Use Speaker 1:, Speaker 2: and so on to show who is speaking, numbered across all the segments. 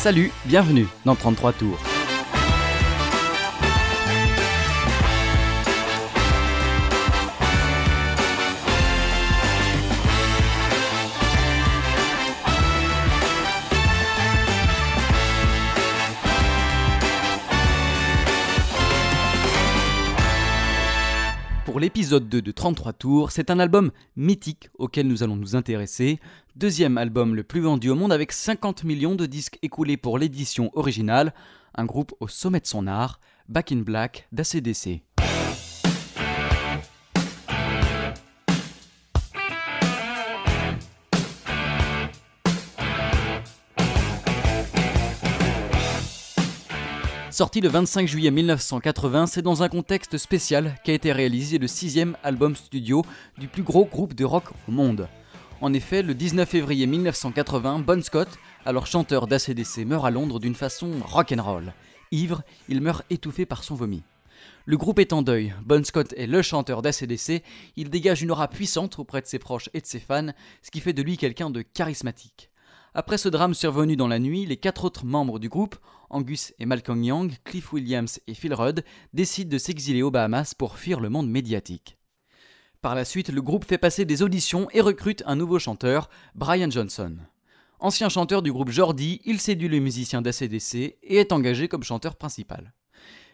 Speaker 1: Salut, bienvenue dans 33 tours. L'épisode 2 de 33 tours, c'est un album mythique auquel nous allons nous intéresser. Deuxième album le plus vendu au monde avec 50 millions de disques écoulés pour l'édition originale. Un groupe au sommet de son art, Back in Black d'ACDC. Sorti le 25 juillet 1980, c'est dans un contexte spécial qu'a été réalisé le sixième album studio du plus gros groupe de rock au monde. En effet, le 19 février 1980, Bon Scott, alors chanteur d'ACDC, meurt à Londres d'une façon rock'n'roll. Ivre, il meurt étouffé par son vomi. Le groupe est en deuil, Bon Scott est le chanteur d'ACDC, il dégage une aura puissante auprès de ses proches et de ses fans, ce qui fait de lui quelqu'un de charismatique. Après ce drame survenu dans la nuit, les quatre autres membres du groupe, Angus et Malcolm Young, Cliff Williams et Phil Rudd, décident de s'exiler aux Bahamas pour fuir le monde médiatique. Par la suite, le groupe fait passer des auditions et recrute un nouveau chanteur, Brian Johnson. Ancien chanteur du groupe Jordi, il séduit les musiciens d'ACDC et est engagé comme chanteur principal.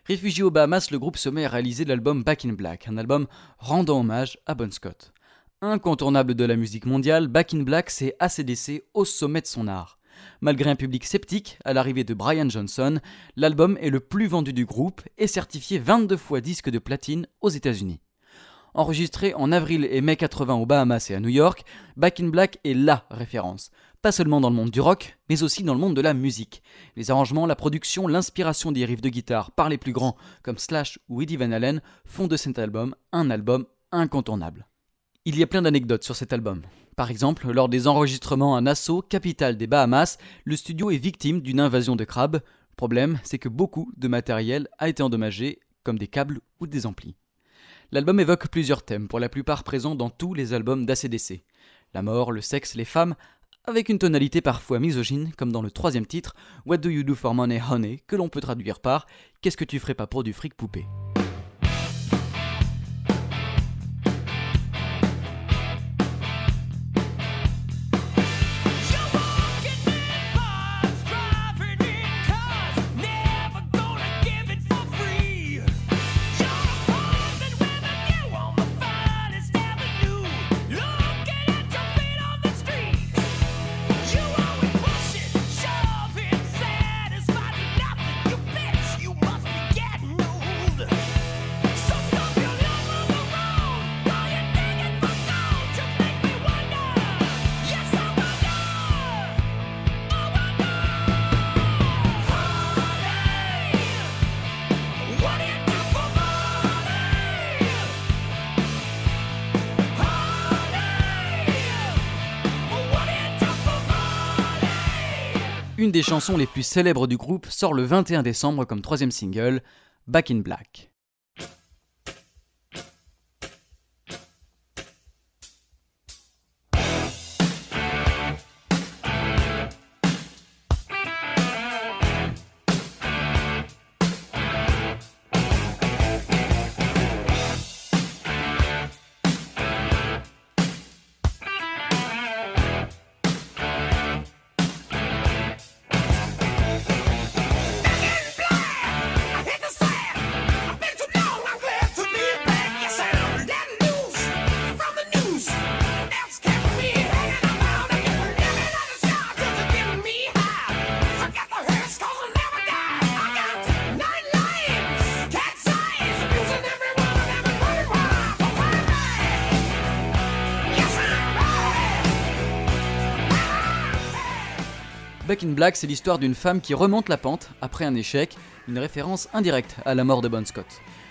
Speaker 1: Réfugié aux Bahamas, le groupe se met à réaliser l'album Back in Black, un album rendant hommage à Bon Scott. Incontournable de la musique mondiale, Back in Black c'est ACDC au sommet de son art. Malgré un public sceptique à l'arrivée de Brian Johnson, l'album est le plus vendu du groupe et certifié 22 fois disque de platine aux États-Unis. Enregistré en avril et mai 80 aux Bahamas et à New York, Back in Black est LA référence. Pas seulement dans le monde du rock, mais aussi dans le monde de la musique. Les arrangements, la production, l'inspiration des riffs de guitare par les plus grands comme Slash ou Eddie Van Halen font de cet album un album incontournable. Il y a plein d'anecdotes sur cet album. Par exemple, lors des enregistrements à Nassau, capitale des Bahamas, le studio est victime d'une invasion de crabes. Problème, c'est que beaucoup de matériel a été endommagé, comme des câbles ou des amplis. L'album évoque plusieurs thèmes, pour la plupart présents dans tous les albums d'ACDC. La mort, le sexe, les femmes, avec une tonalité parfois misogyne, comme dans le troisième titre, What Do You Do for Money Honey, que l'on peut traduire par Qu'est-ce que tu ferais pas pour du fric poupée? Une des chansons les plus célèbres du groupe sort le 21 décembre comme troisième single, Back in Black. Back in Black, c'est l'histoire d'une femme qui remonte la pente après un échec, une référence indirecte à la mort de Bon Scott.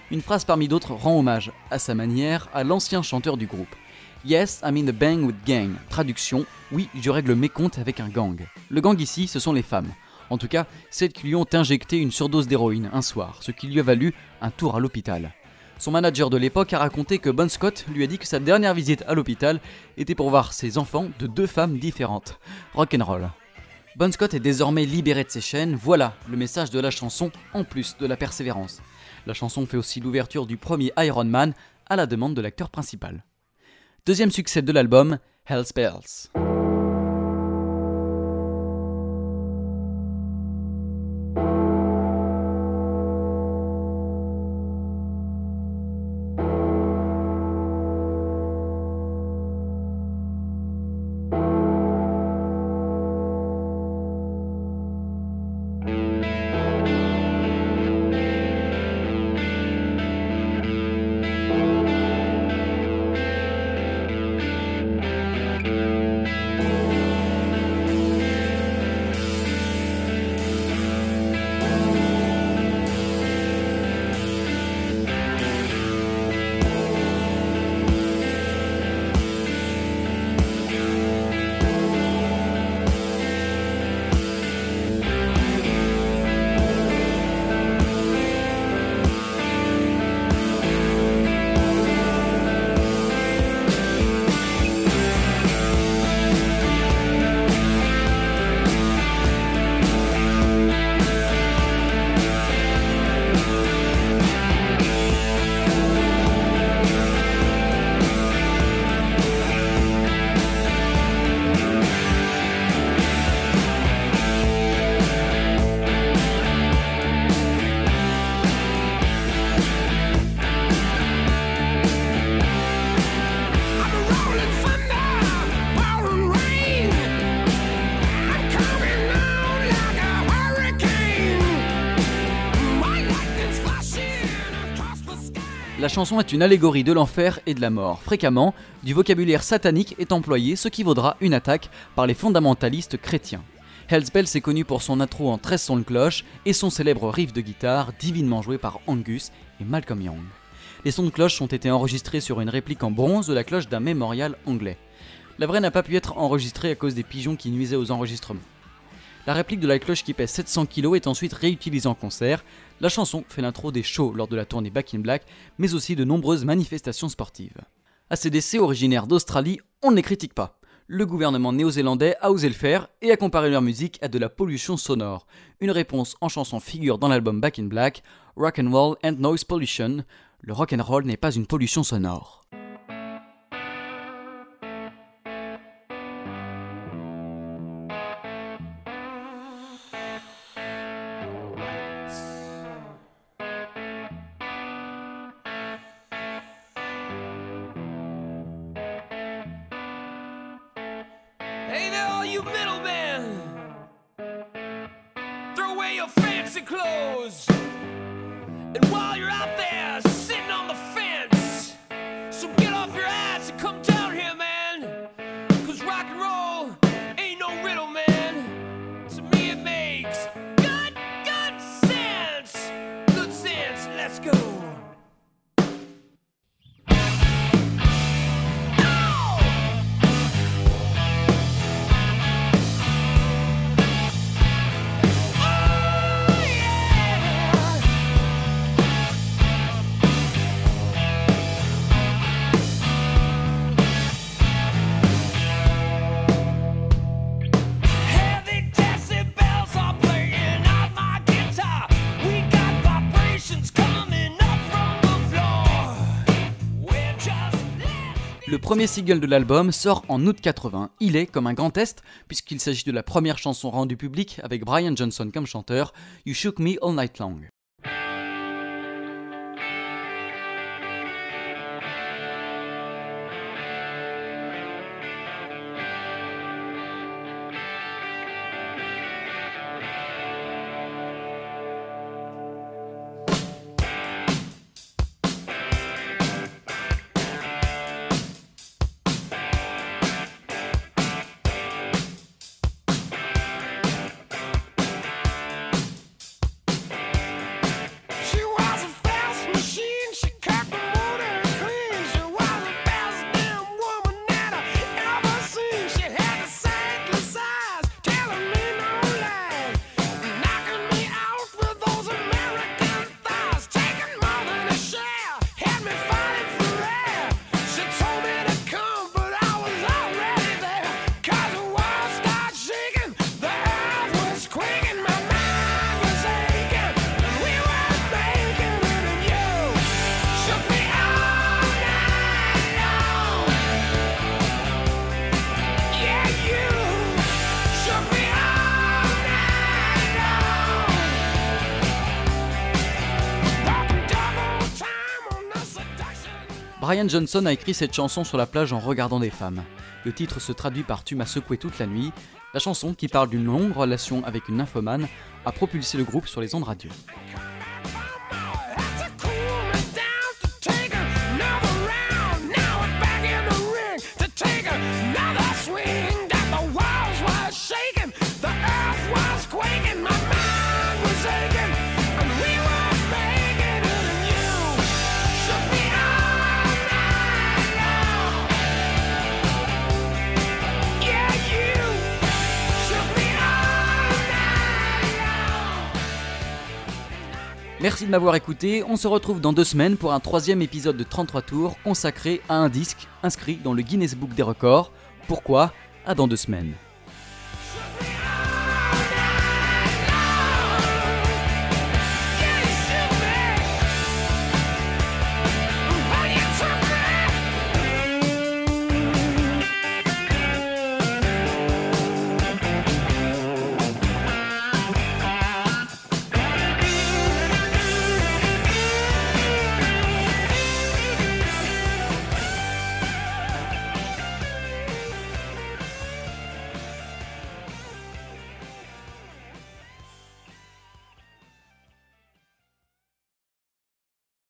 Speaker 1: Une phrase parmi d'autres rend hommage, à sa manière, à l'ancien chanteur du groupe. Yes, I'm in a bang with gang. Traduction, oui, je règle mes comptes avec un gang. Le gang ici, ce sont les femmes. En tout cas, celles qui lui ont injecté une surdose d'héroïne un soir, ce qui lui a valu un tour à l'hôpital. Son manager de l'époque a raconté que Bon Scott lui a dit que sa dernière visite à l'hôpital était pour voir ses enfants de deux femmes différentes. Rock'n'roll. Bon Scott est désormais libéré de ses chaînes, voilà le message de la chanson en plus de la persévérance. La chanson fait aussi l'ouverture du premier Iron Man à la demande de l'acteur principal. Deuxième succès de l'album, Hell's Bells. La chanson est une allégorie de l'enfer et de la mort. Fréquemment, du vocabulaire satanique est employé, ce qui vaudra une attaque par les fondamentalistes chrétiens. Hells Bells est connu pour son intro en 13 sons de cloche et son célèbre riff de guitare, divinement joué par Angus et Malcolm Young. Les sons de cloche ont été enregistrés sur une réplique en bronze de la cloche d'un mémorial anglais. La vraie n'a pas pu être enregistrée à cause des pigeons qui nuisaient aux enregistrements. La réplique de la cloche qui pèse 700 kg est ensuite réutilisée en concert. La chanson fait l'intro des shows lors de la tournée Back in Black, mais aussi de nombreuses manifestations sportives. ACDC, originaire d'Australie, on ne les critique pas. Le gouvernement néo-zélandais a osé le faire et a comparé leur musique à de la pollution sonore. Une réponse en chanson figure dans l'album Back in Black, Rock and Roll and Noise Pollution. Le rock and roll n'est pas une pollution sonore.
Speaker 2: Hey there, all you middlemen! Throw away your fancy clothes! And while you're out
Speaker 1: Le premier single de l'album sort en août 80. Il est comme un grand test, puisqu'il s'agit de la première chanson rendue publique avec Brian Johnson comme chanteur, You Shook Me All Night Long.
Speaker 2: Brian Johnson a écrit cette chanson sur la plage en regardant des femmes. Le titre se traduit par Tu m'as secoué toute la nuit. La chanson, qui parle d'une longue relation avec une nymphomane, a propulsé le groupe sur les ondes radio. Merci de m'avoir écouté, on se retrouve dans deux semaines pour un troisième épisode de 33 tours consacré à un disque inscrit dans le Guinness Book des records. Pourquoi? À dans deux semaines.